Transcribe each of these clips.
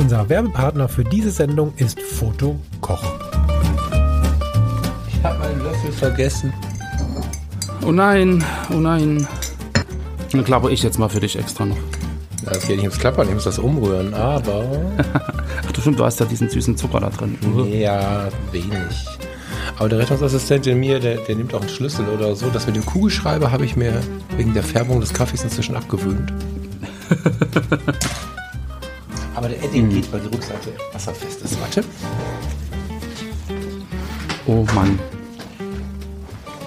Unser Werbepartner für diese Sendung ist Foto Koch. Ich habe meinen Löffel vergessen. Oh nein, oh nein. Dann klapper ich jetzt mal für dich extra noch. Ja, es geht nicht ums Klappern, ich muss das umrühren, aber. Ach du stimmt, du hast ja diesen süßen Zucker da drin. ja, wenig. Aber der Rettungsassistent in mir, der, der nimmt auch einen Schlüssel oder so. Das mit dem Kugelschreiber habe ich mir wegen der Färbung des Kaffees inzwischen abgewöhnt. aber der Edding geht, weil die Rückseite wasserfest ist. Warte. Oh Mann.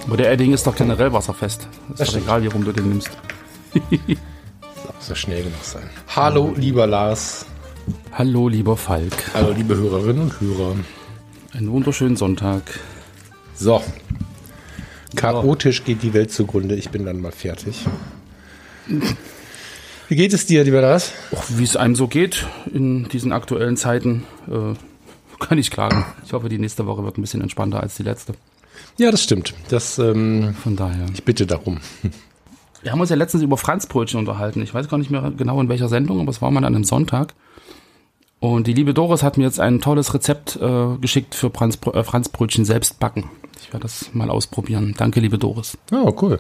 Aber der Edding ist doch generell wasserfest. Das Ist doch stimmt. egal, wie rum du den nimmst. Muss ja schnell genug sein. Hallo, lieber Lars. Hallo, lieber Falk. Hallo, liebe Hörerinnen und Hörer. Einen wunderschönen Sonntag. So. Chaotisch geht die Welt zugrunde. Ich bin dann mal fertig. Wie geht es dir, lieber Lars? Wie es einem so geht in diesen aktuellen Zeiten, äh, kann ich klagen. Ich hoffe, die nächste Woche wird ein bisschen entspannter als die letzte. Ja, das stimmt. Das, ähm, Von daher. ich bitte darum. Wir haben uns ja letztens über Franzbrötchen unterhalten. Ich weiß gar nicht mehr genau in welcher Sendung, aber es war mal an einem Sonntag. Und die liebe Doris hat mir jetzt ein tolles Rezept äh, geschickt für Franzbrö äh, Franzbrötchen selbst backen. Ich werde das mal ausprobieren. Danke, liebe Doris. Oh, cool.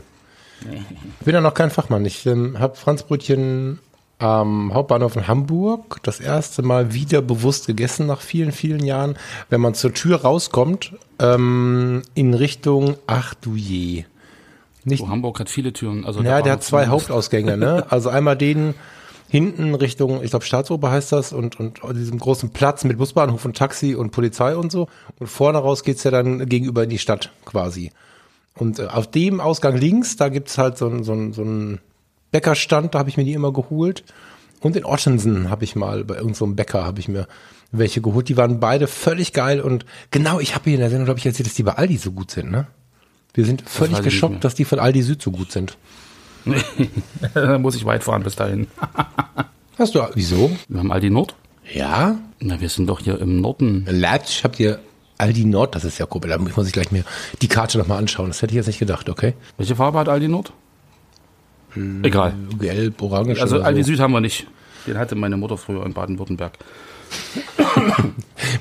Ich bin ja noch kein Fachmann. Ich ähm, habe Franzbrötchen am Hauptbahnhof in Hamburg das erste Mal wieder bewusst gegessen nach vielen, vielen Jahren. Wenn man zur Tür rauskommt, ähm, in Richtung, ach du je. Nicht, So, Hamburg hat viele Türen. Also ja, der hat zwei. Hauptausgänge, ne? Also einmal den hinten Richtung, ich glaube Staatsoper heißt das, und, und diesem großen Platz mit Busbahnhof und Taxi und Polizei und so. Und vorne raus geht's ja dann gegenüber in die Stadt quasi. Und äh, auf dem Ausgang links, da gibt's halt so, so, so einen Bäckerstand, da habe ich mir die immer geholt. Und in Ottensen habe ich mal, bei irgendeinem so einem Bäcker habe ich mir welche geholt. Die waren beide völlig geil. Und genau, ich habe hier in der Sendung, glaube ich, erzählt, dass die bei Aldi so gut sind, ne? Wir sind völlig nicht geschockt, dass die von Aldi Süd so gut sind. da muss ich weit fahren bis dahin. Hast du, wieso? Wir haben Aldi Nord. Ja? Na, wir sind doch hier im Norden. Latsch, habt ihr Aldi Nord, das ist ja cool, da muss ich gleich mir die Karte nochmal anschauen. Das hätte ich jetzt nicht gedacht, okay? Welche Farbe hat Aldi Nord? Egal. Gelb, orange. Also Aldi so. Süd haben wir nicht. Den hatte meine Mutter früher in Baden-Württemberg.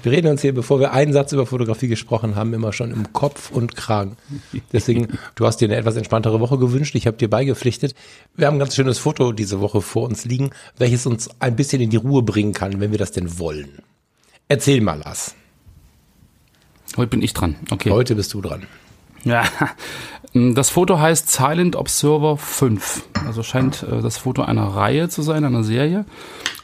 Wir reden uns hier, bevor wir einen Satz über Fotografie gesprochen haben, immer schon im Kopf und Kragen. Deswegen, du hast dir eine etwas entspanntere Woche gewünscht. Ich habe dir beigepflichtet. Wir haben ein ganz schönes Foto diese Woche vor uns liegen, welches uns ein bisschen in die Ruhe bringen kann, wenn wir das denn wollen. Erzähl mal, Lars. Heute bin ich dran. Okay. Heute bist du dran. Ja, das Foto heißt Silent Observer 5. Also scheint äh, das Foto einer Reihe zu sein, einer Serie.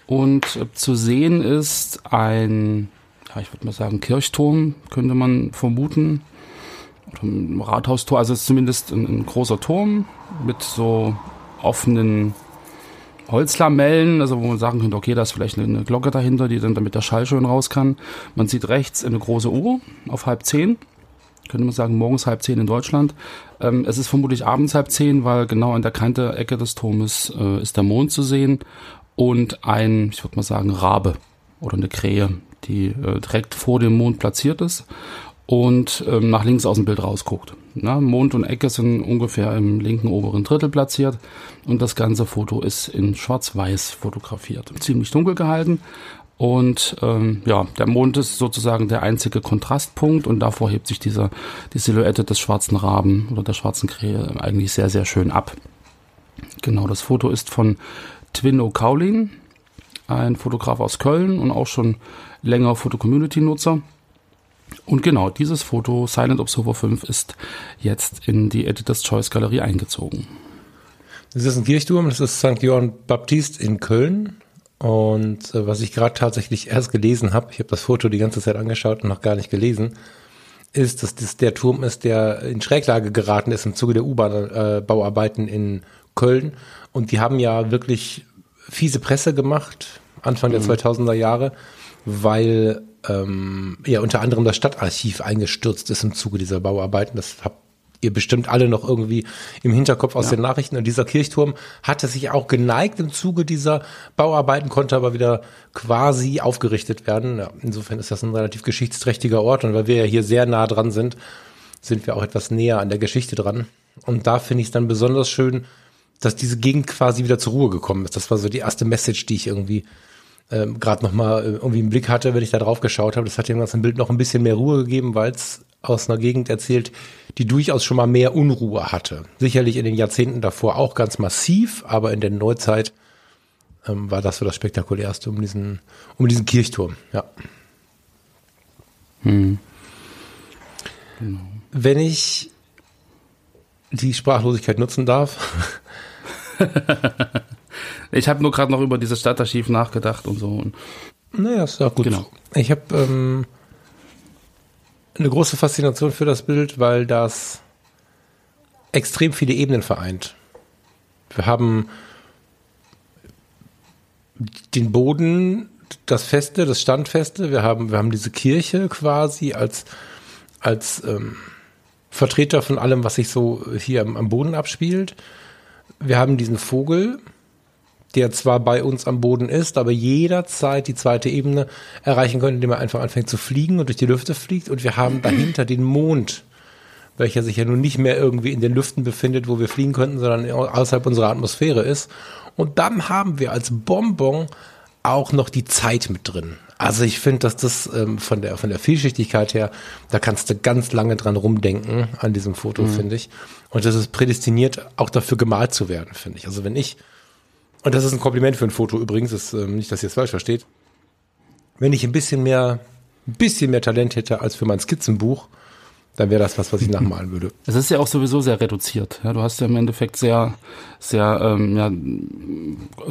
Und äh, zu sehen ist ein, ja, ich würde mal sagen, Kirchturm, könnte man vermuten. Oder ein Rathaustor, also es ist zumindest ein, ein großer Turm mit so offenen Holzlamellen, also wo man sagen könnte, okay, da ist vielleicht eine, Glocke dahinter, die dann damit der Schall schön raus kann. Man sieht rechts eine große Uhr auf halb zehn könnte man sagen, morgens halb zehn in Deutschland. Ähm, es ist vermutlich abends halb zehn, weil genau an der Kante Ecke des Turmes äh, ist der Mond zu sehen und ein, ich würde mal sagen, Rabe oder eine Krähe, die äh, direkt vor dem Mond platziert ist und ähm, nach links aus dem Bild rausguckt. Na, Mond und Ecke sind ungefähr im linken oberen Drittel platziert und das ganze Foto ist in Schwarz-Weiß fotografiert. Ziemlich dunkel gehalten und ähm, ja, der Mond ist sozusagen der einzige Kontrastpunkt und davor hebt sich dieser, die Silhouette des schwarzen Raben oder der schwarzen Krähe eigentlich sehr, sehr schön ab. Genau, das Foto ist von Twinno Kaulin, ein Fotograf aus Köln und auch schon länger Foto-Community-Nutzer. Und genau, dieses Foto, Silent Observer 5, ist jetzt in die Editor's Choice Galerie eingezogen. Das ist ein Kirchturm, das ist St. Johann Baptist in Köln. Und äh, was ich gerade tatsächlich erst gelesen habe, ich habe das Foto die ganze Zeit angeschaut und noch gar nicht gelesen, ist, dass das der Turm ist, der in Schräglage geraten ist im Zuge der U-Bahn-Bauarbeiten in Köln. Und die haben ja wirklich fiese Presse gemacht, Anfang der 2000er Jahre, weil ähm, ja unter anderem das Stadtarchiv eingestürzt ist im Zuge dieser Bauarbeiten. Das habt ihr bestimmt alle noch irgendwie im Hinterkopf aus den Nachrichten. Und dieser Kirchturm hatte sich auch geneigt im Zuge dieser Bauarbeiten, konnte aber wieder quasi aufgerichtet werden. Ja, insofern ist das ein relativ geschichtsträchtiger Ort. Und weil wir ja hier sehr nah dran sind, sind wir auch etwas näher an der Geschichte dran. Und da finde ich es dann besonders schön, dass diese Gegend quasi wieder zur Ruhe gekommen ist. Das war so die erste Message, die ich irgendwie ähm, gerade nochmal äh, irgendwie im Blick hatte, wenn ich da drauf geschaut habe. Das hat dem ganzen Bild noch ein bisschen mehr Ruhe gegeben, weil es aus einer Gegend erzählt, die durchaus schon mal mehr Unruhe hatte. Sicherlich in den Jahrzehnten davor auch ganz massiv, aber in der Neuzeit ähm, war das so das Spektakulärste um diesen, um diesen Kirchturm. Ja. Hm. Wenn ich die Sprachlosigkeit nutzen darf, Ich habe nur gerade noch über dieses Stadtarchiv nachgedacht und so. Naja, ist ja gut. Genau. Ich habe ähm, eine große Faszination für das Bild, weil das extrem viele Ebenen vereint. Wir haben den Boden, das Feste, das Standfeste. Wir haben, wir haben diese Kirche quasi als, als ähm, Vertreter von allem, was sich so hier am, am Boden abspielt. Wir haben diesen Vogel, der zwar bei uns am Boden ist, aber jederzeit die zweite Ebene erreichen könnte, indem er einfach anfängt zu fliegen und durch die Lüfte fliegt. Und wir haben dahinter den Mond, welcher sich ja nun nicht mehr irgendwie in den Lüften befindet, wo wir fliegen könnten, sondern außerhalb unserer Atmosphäre ist. Und dann haben wir als Bonbon auch noch die Zeit mit drin. Also ich finde, dass das ähm, von der von der Vielschichtigkeit her, da kannst du ganz lange dran rumdenken an diesem Foto, finde ich. Und das ist prädestiniert auch dafür gemalt zu werden, finde ich. Also wenn ich und das ist ein Kompliment für ein Foto übrigens, ist, ähm, nicht, dass ihr es falsch versteht. Wenn ich ein bisschen mehr, ein bisschen mehr Talent hätte als für mein Skizzenbuch, dann wäre das was, was ich nachmalen würde. es ist ja auch sowieso sehr reduziert. Ja, du hast ja im Endeffekt sehr, sehr, ähm, ja,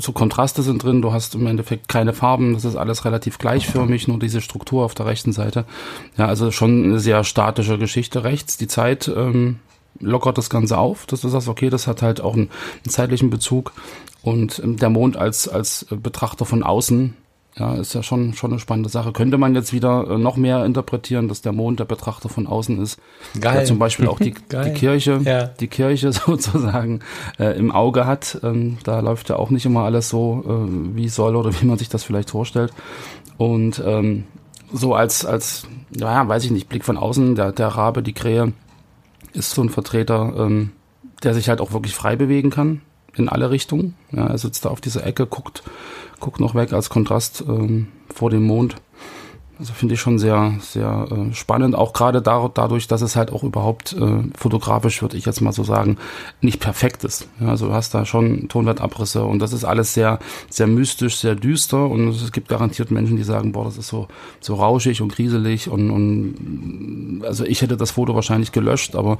so Kontraste sind drin. Du hast im Endeffekt keine Farben. Das ist alles relativ gleichförmig, nur diese Struktur auf der rechten Seite. Ja, also schon eine sehr statische Geschichte rechts. Die Zeit ähm, lockert das Ganze auf, dass du sagst, okay, das hat halt auch einen, einen zeitlichen Bezug. Und ähm, der Mond als, als Betrachter von außen, ja, ist ja schon, schon eine spannende Sache. Könnte man jetzt wieder äh, noch mehr interpretieren, dass der Mond der Betrachter von außen ist. Geil. Der zum Beispiel auch die, die Kirche, Ja. die Kirche sozusagen äh, im Auge hat. Ähm, da läuft ja auch nicht immer alles so, äh, wie soll oder wie man sich das vielleicht vorstellt. Und ähm, so als, als, naja, weiß ich nicht, Blick von außen, der, der Rabe, die Krähe, ist so ein Vertreter, ähm, der sich halt auch wirklich frei bewegen kann in alle Richtungen. Ja, er sitzt da auf dieser Ecke, guckt, guckt noch weg als Kontrast ähm, vor dem Mond. Also finde ich schon sehr, sehr äh, spannend, auch gerade da, dadurch, dass es halt auch überhaupt äh, fotografisch, würde ich jetzt mal so sagen, nicht perfekt ist. Ja, also du hast da schon Tonwertabrisse und das ist alles sehr, sehr mystisch, sehr düster und es gibt garantiert Menschen, die sagen, boah, das ist so, so rauschig und grieselig und, und also ich hätte das Foto wahrscheinlich gelöscht, aber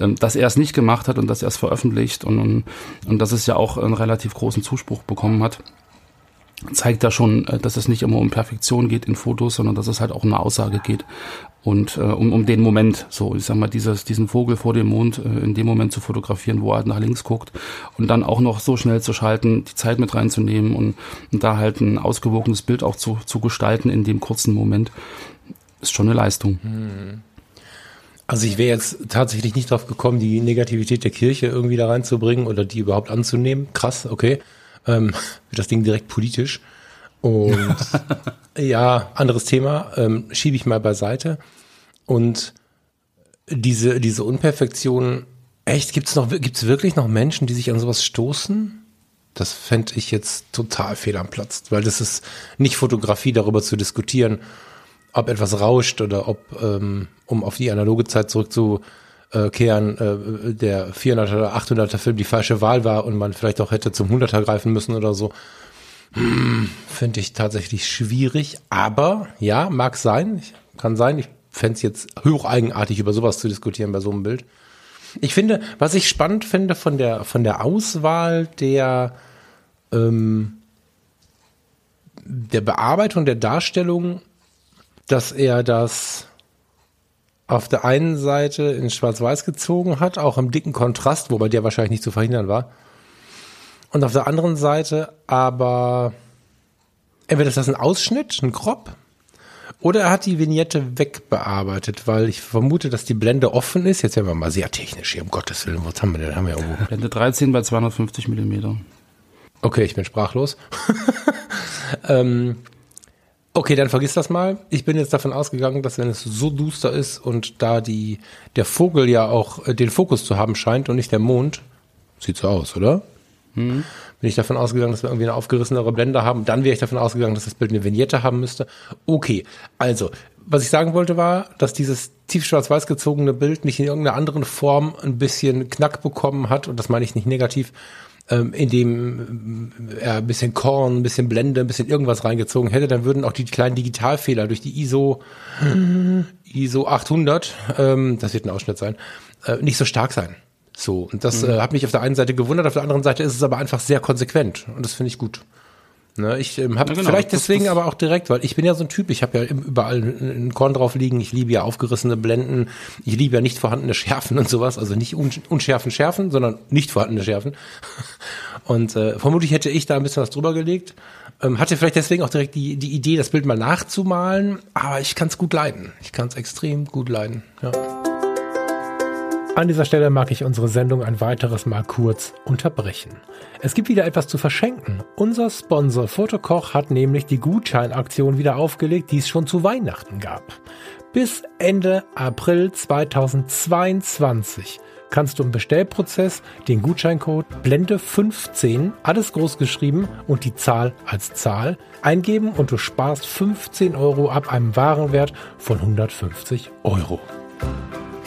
ähm, dass er es nicht gemacht hat und dass er es veröffentlicht und, und, und dass es ja auch einen relativ großen Zuspruch bekommen hat, zeigt ja schon, äh, dass es nicht immer um Perfektion geht in Fotos, sondern dass es halt auch um eine Aussage geht und äh, um, um den Moment, so ich sag mal, dieses, diesen Vogel vor dem Mond äh, in dem Moment zu fotografieren, wo er halt nach links guckt und dann auch noch so schnell zu schalten, die Zeit mit reinzunehmen und, und da halt ein ausgewogenes Bild auch zu, zu gestalten in dem kurzen Moment, ist schon eine Leistung. Also ich wäre jetzt tatsächlich nicht drauf gekommen, die Negativität der Kirche irgendwie da reinzubringen oder die überhaupt anzunehmen. Krass, okay. Ähm, wird das Ding direkt politisch. Und ja, anderes Thema, ähm, schiebe ich mal beiseite. Und diese, diese Unperfektion, echt, gibt's noch, gibt's wirklich noch Menschen, die sich an sowas stoßen? Das fände ich jetzt total fehl am Platz, weil das ist nicht Fotografie, darüber zu diskutieren, ob etwas rauscht oder ob, ähm, um auf die analoge Zeit zurückzukehren, äh, der 400er oder 800er Film die falsche Wahl war und man vielleicht auch hätte zum 100er greifen müssen oder so. Hm, Finde ich tatsächlich schwierig, aber ja, mag sein, kann sein. Ich fände es jetzt hocheigenartig, über sowas zu diskutieren bei so einem Bild. Ich finde, was ich spannend finde von der, von der Auswahl der, ähm, der Bearbeitung der Darstellung, dass er das auf der einen Seite in Schwarz-Weiß gezogen hat, auch im dicken Kontrast, wobei der wahrscheinlich nicht zu verhindern war. Und auf der anderen Seite aber entweder ist das ein Ausschnitt, ein Crop, oder er hat die Vignette wegbearbeitet, weil ich vermute, dass die Blende offen ist. Jetzt werden wir mal sehr technisch hier, um Gottes Willen. Was haben wir denn? Haben wir irgendwo. Blende 13 bei 250 Millimeter. Okay, ich bin sprachlos. ähm, okay, dann vergiss das mal. Ich bin jetzt davon ausgegangen, dass wenn es so duster ist und da die, der Vogel ja auch äh, den Fokus zu haben scheint und nicht der Mond, sieht so aus, oder? Bin ich davon ausgegangen, dass wir irgendwie eine aufgerissenere Blende haben. Dann wäre ich davon ausgegangen, dass das Bild eine Vignette haben müsste. Okay, also, was ich sagen wollte war, dass dieses tief schwarz-weiß gezogene Bild nicht in irgendeiner anderen Form ein bisschen Knack bekommen hat, und das meine ich nicht negativ, ähm, in dem äh, er ein bisschen Korn, ein bisschen Blende, ein bisschen irgendwas reingezogen hätte, dann würden auch die kleinen Digitalfehler durch die ISO ISO 800, ähm, das wird ein Ausschnitt sein, äh, nicht so stark sein. So, und das äh, hat mich auf der einen Seite gewundert, auf der anderen Seite ist es aber einfach sehr konsequent und das finde ich gut. Ne, ich ähm, habe Ja, genau, vielleicht deswegen das- aber auch direkt, weil ich bin ja so ein Typ, ich habe ja überall ein Korn drauf liegen, ich liebe ja aufgerissene Blenden, ich liebe ja nicht vorhandene Schärfen und sowas, also nicht un unschärfen Schärfen, sondern nicht vorhandene Schärfen. Und äh, vermutlich hätte ich da ein bisschen was drüber gelegt, ähm, hatte vielleicht deswegen auch direkt die, die Idee, das Bild mal nachzumalen, aber ich kann es gut leiden. Ich kann es extrem gut leiden. Ja. An dieser Stelle mag ich unsere Sendung ein weiteres Mal kurz unterbrechen. Es gibt wieder etwas zu verschenken. Unser Sponsor Fotokoch hat nämlich die Gutscheinaktion wieder aufgelegt, die es schon zu Weihnachten gab. Bis Ende April 2022 kannst du im Bestellprozess den Gutscheincode Blende15, alles groß geschrieben und die Zahl als Zahl eingeben und du sparst 15 Euro ab einem Warenwert von 150 Euro.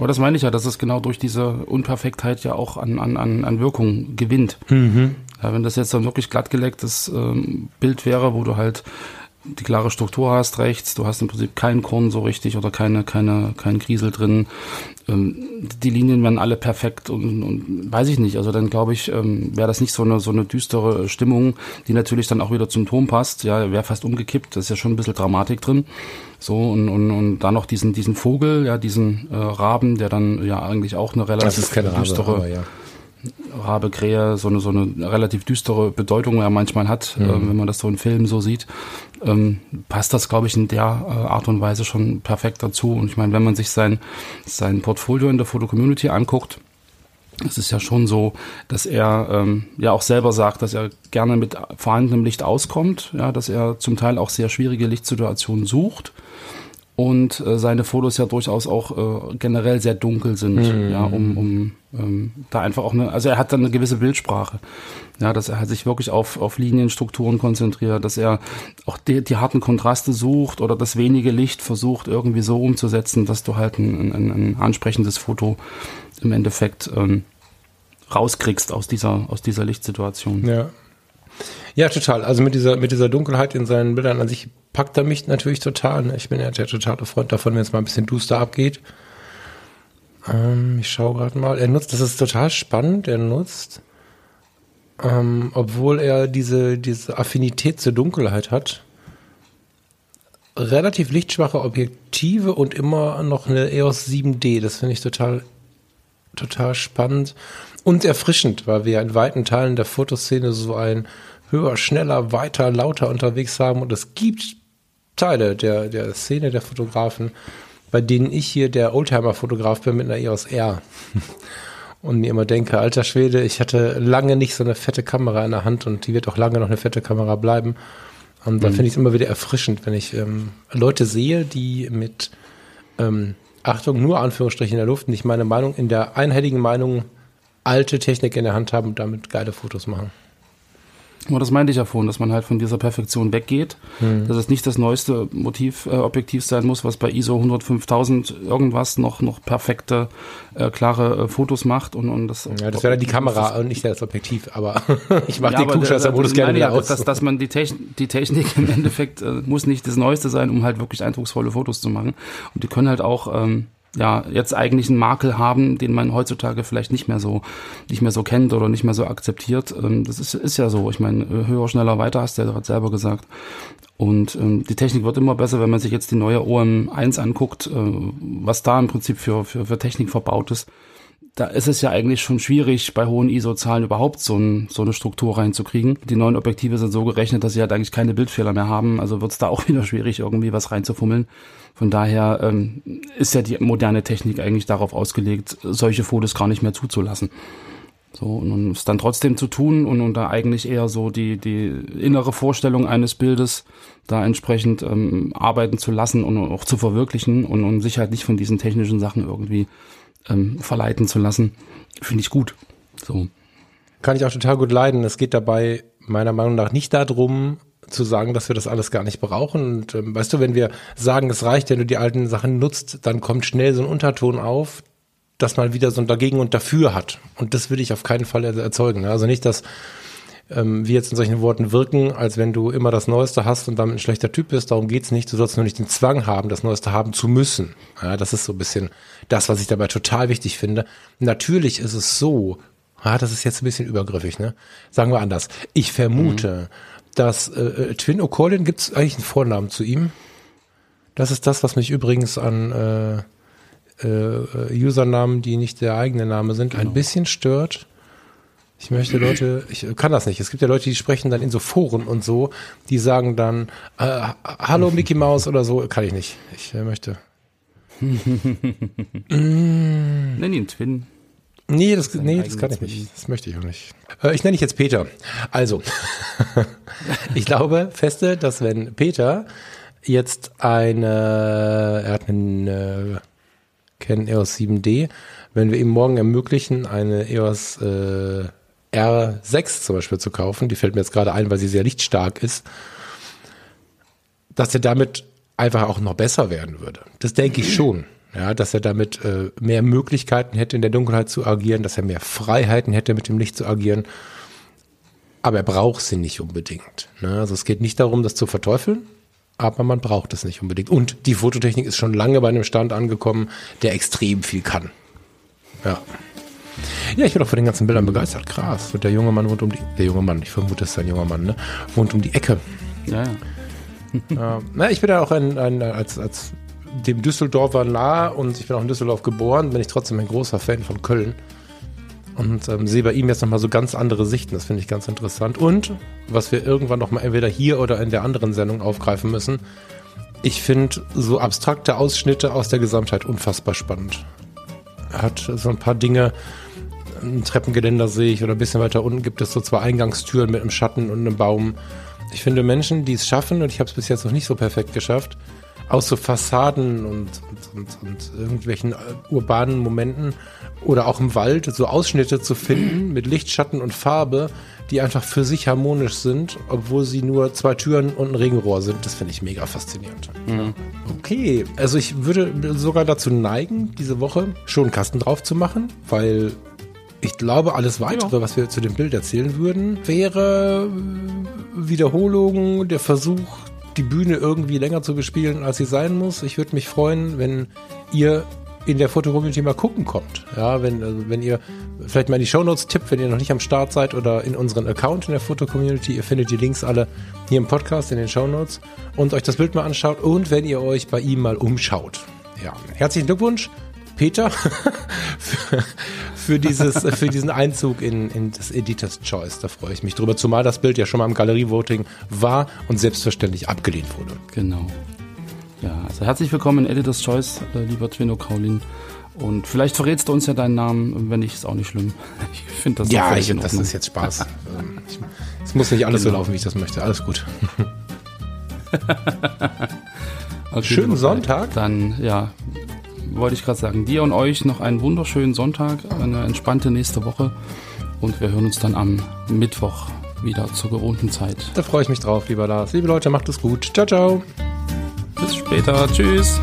Aber das meine ich ja, dass es genau durch diese Unperfektheit ja auch an, an, an, an Wirkung gewinnt. Mhm. Ja, wenn das jetzt dann wirklich glattgelecktes ähm, Bild wäre, wo du halt die klare Struktur hast rechts, du hast im Prinzip keinen Korn so richtig oder keine, keine, kein Griesel drin. Ähm, die Linien werden alle perfekt und, und weiß ich nicht. Also dann glaube ich, ähm, wäre das nicht so eine, so eine düstere Stimmung, die natürlich dann auch wieder zum Ton passt. Ja, wäre fast umgekippt. Das ist ja schon ein bisschen Dramatik drin. So, und, und, und dann noch diesen, diesen Vogel, ja, diesen äh, Raben, der dann ja eigentlich auch eine relativ keine Rabe, düstere aber ja. Rabe, Krähe so eine, so eine relativ düstere Bedeutung ja manchmal hat, Mhm. ähm, wenn man das so in Filmen so sieht, ähm, passt das, glaube ich, in der äh, Art und Weise schon perfekt dazu. Und ich meine, wenn man sich sein, sein Portfolio in der Foto-Community anguckt, es ist ja schon so, dass er ähm, ja auch selber sagt, dass er gerne mit vorhandenem Licht auskommt, ja, dass er zum Teil auch sehr schwierige Lichtsituationen sucht und äh, seine Fotos ja durchaus auch äh, generell sehr dunkel sind, ja, um, um ähm, da einfach auch eine, also er hat dann eine gewisse Bildsprache, ja, dass er sich wirklich auf, auf Linienstrukturen konzentriert, dass er auch die, die harten Kontraste sucht oder das wenige Licht versucht irgendwie so umzusetzen, dass du halt ein, ein, ein ansprechendes Foto im Endeffekt ähm, rauskriegst aus dieser, aus dieser Lichtsituation. Ja. Ja, total. Also mit dieser, mit dieser Dunkelheit in seinen Bildern an sich packt er mich natürlich total. Ne? Ich bin ja der totale Freund davon, wenn es mal ein bisschen duster abgeht. Ähm, ich schaue gerade mal. Er nutzt, das ist total spannend, er nutzt, ähm, obwohl er diese, diese Affinität zur Dunkelheit hat, relativ lichtschwache Objektive und immer noch eine EOS 7D. Das finde ich total total spannend und erfrischend, weil wir in weiten Teilen der Fotoszene so ein höher, schneller, weiter, lauter unterwegs haben und es gibt Teile der, der Szene der Fotografen, bei denen ich hier der Oldtimer-Fotograf bin mit einer EOS R und mir immer denke, alter Schwede, ich hatte lange nicht so eine fette Kamera in der Hand und die wird auch lange noch eine fette Kamera bleiben. Und da finde ich es immer wieder erfrischend, wenn ich ähm, Leute sehe, die mit ähm, Achtung, nur Anführungsstriche in der Luft, nicht meine Meinung, in der einhelligen Meinung alte Technik in der Hand haben und damit geile Fotos machen. Aber das meinte ich ja vorhin, dass man halt von dieser Perfektion weggeht, Hm. dass es nicht das neueste Motivobjektiv äh, Objektiv sein muss, was bei ISO 105000 irgendwas noch noch perfekte, äh, klare äh, Fotos macht und, und das. Ja, das wäre dann die Kamera und nicht das Objektiv, aber ich mache Ja, den Klugscheißer-Modus äh, gerne wieder ja, aus. Dass, dass man die, Techn die Technik im Endeffekt äh, muss nicht das Neueste sein, um halt wirklich eindrucksvolle Fotos zu machen. Und die können halt auch ähm, ja jetzt eigentlich einen Makel haben, den man heutzutage vielleicht nicht mehr so nicht mehr so kennt oder nicht mehr so akzeptiert. Ähm, das ist, ist ja so. Ich meine, äh, höher, schneller, weiter, hast du ja gerade selber gesagt. Und ähm, die Technik wird immer besser, wenn man sich jetzt die neue OM1 anguckt, äh, was da im Prinzip für, für, für Technik verbaut ist da ist es ja eigentlich schon schwierig, bei hohen ISO-Zahlen überhaupt so, ein, so eine Struktur reinzukriegen. Die neuen Objektive sind so gerechnet, dass sie halt eigentlich keine Bildfehler mehr haben. Also wird es da auch wieder schwierig, irgendwie was reinzufummeln. Von daher ähm, ist ja die moderne Technik eigentlich darauf ausgelegt, solche Fotos gar nicht mehr zuzulassen. So, und es dann trotzdem zu tun und, und da eigentlich eher so die, die innere Vorstellung eines Bildes da entsprechend ähm, arbeiten zu lassen und auch zu verwirklichen und, und sich halt nicht von diesen technischen Sachen irgendwie ähm, verleiten zu lassen, finde ich gut. So. Kann ich auch total gut leiden. Es geht dabei meiner Meinung nach nicht darum, zu sagen, dass wir das alles gar nicht brauchen. Und ähm, weißt du, wenn wir sagen, es reicht, wenn du die alten Sachen nutzt, dann kommt schnell so ein Unterton auf, dass man wieder so ein Dagegen und Dafür hat. Und das will ich auf keinen Fall er- erzeugen. Also nicht, dass ähm, wir jetzt in solchen Worten wirken, als wenn du immer das Neueste hast und damit ein schlechter Typ bist. Darum geht's nicht. Du sollst nur nicht den Zwang haben, das Neueste haben zu müssen. Ja, das ist so ein bisschen das, was ich dabei total wichtig finde. Natürlich ist es so, ah, das ist jetzt ein bisschen übergriffig, ne? Sagen wir anders. Ich vermute, dass äh, äh, Twin O'Collin, gibt es eigentlich einen Vornamen zu ihm? Das ist das, was mich übrigens an äh, äh, Usernamen, die nicht der eigene Name sind, ein bisschen stört. Ich möchte Leute, ich kann das nicht. Es gibt ja Leute, die sprechen dann in so Foren und so, die sagen dann, äh, hallo Mickey Mouse oder so, kann ich nicht. Ich äh, möchte. Nenn ihn Twin. Nee, das, nee, das kann ich nicht. Das möchte ich auch nicht. Äh, ich nenne dich jetzt Peter. Also, ich glaube feste, dass wenn Peter jetzt eine, er hat einen äh, Canon EOS 7D, wenn wir ihm morgen ermöglichen, eine EOS äh, R6 zum Beispiel zu kaufen, die fällt mir jetzt gerade ein, weil sie sehr lichtstark ist, dass er damit einfach auch noch besser werden würde. Das denke ich schon. Ja, dass er damit äh, mehr Möglichkeiten hätte, in der Dunkelheit zu agieren, dass er mehr Freiheiten hätte, mit dem Licht zu agieren. Aber er braucht sie nicht unbedingt. Ne? Also es geht nicht darum, das zu verteufeln, aber man braucht es nicht unbedingt. Und die Fototechnik ist schon lange bei einem Stand angekommen, der extrem viel kann. Ja. Ja, ich bin auch von den ganzen Bildern begeistert. Krass. Und der junge Mann wohnt um die, der junge Mann, ich vermute, es ist ein junger Mann, ne? Wohnt um die Ecke. Ja, ja. Ja, na, ich bin ja auch ein, ein als, als dem Düsseldorfer nah und ich bin auch in Düsseldorf geboren, bin ich trotzdem ein großer Fan von Köln. Und ähm, sehe bei ihm jetzt nochmal so ganz andere Sichten. Das finde ich ganz interessant. Und was wir irgendwann nochmal entweder hier oder in der anderen Sendung aufgreifen müssen, ich finde so abstrakte Ausschnitte aus der Gesamtheit unfassbar spannend. Er hat so ein paar Dinge, ein Treppengeländer sehe ich oder ein bisschen weiter unten gibt es so zwei Eingangstüren mit einem Schatten und einem Baum. Ich finde Menschen, die es schaffen, und ich habe es bis jetzt noch nicht so perfekt geschafft, aus so Fassaden und, und, und, und irgendwelchen äh, urbanen Momenten oder auch im Wald so Ausschnitte zu finden mit Licht, Schatten und Farbe, die einfach für sich harmonisch sind, obwohl sie nur zwei Türen und ein Regenrohr sind. Das finde ich mega faszinierend. Okay, also ich würde sogar dazu neigen, diese Woche schon einen Kasten drauf zu machen, weil ich glaube, alles weitere, was wir zu dem Bild erzählen würden, wäre äh, Wiederholung, der Versuch, die Bühne irgendwie länger zu bespielen, als sie sein muss. Ich würde mich freuen, wenn ihr in der Fotocommunity mal gucken kommt. Ja, wenn, also wenn ihr vielleicht mal in die Shownotes tippt, wenn ihr noch nicht am Start seid oder in unseren Account in der Fotocommunity. Ihr findet die Links alle hier im Podcast in den Shownotes und euch das Bild mal anschaut und wenn ihr euch bei ihm mal umschaut. Ja, herzlichen Glückwunsch, Peter, für, für, dieses, für diesen Einzug in, in das Editor's Choice. Da freue ich mich drüber, zumal das Bild ja schon mal im Galerievoting war und selbstverständlich abgelehnt wurde. Genau. Ja, also herzlich willkommen in Editor's Choice, äh, lieber Twino Kaulin. Und vielleicht verrätst du uns ja deinen Namen, wenn nicht, ist auch nicht schlimm. Ich finde das auch Ja, ich, das ist jetzt Spaß. Ähm, es muss nicht alles so Genau. laufen, wie ich das möchte. Alles gut. Okay, Schönen Sonntag. Dann, ja, wollte ich gerade sagen, dir und euch noch einen wunderschönen Sonntag, eine entspannte nächste Woche. Und wir hören uns dann am Mittwoch wieder zur gewohnten Zeit. Da freue ich mich drauf, lieber Lars. Liebe Leute, macht es gut. Ciao, ciao. Bis später. Tschüss.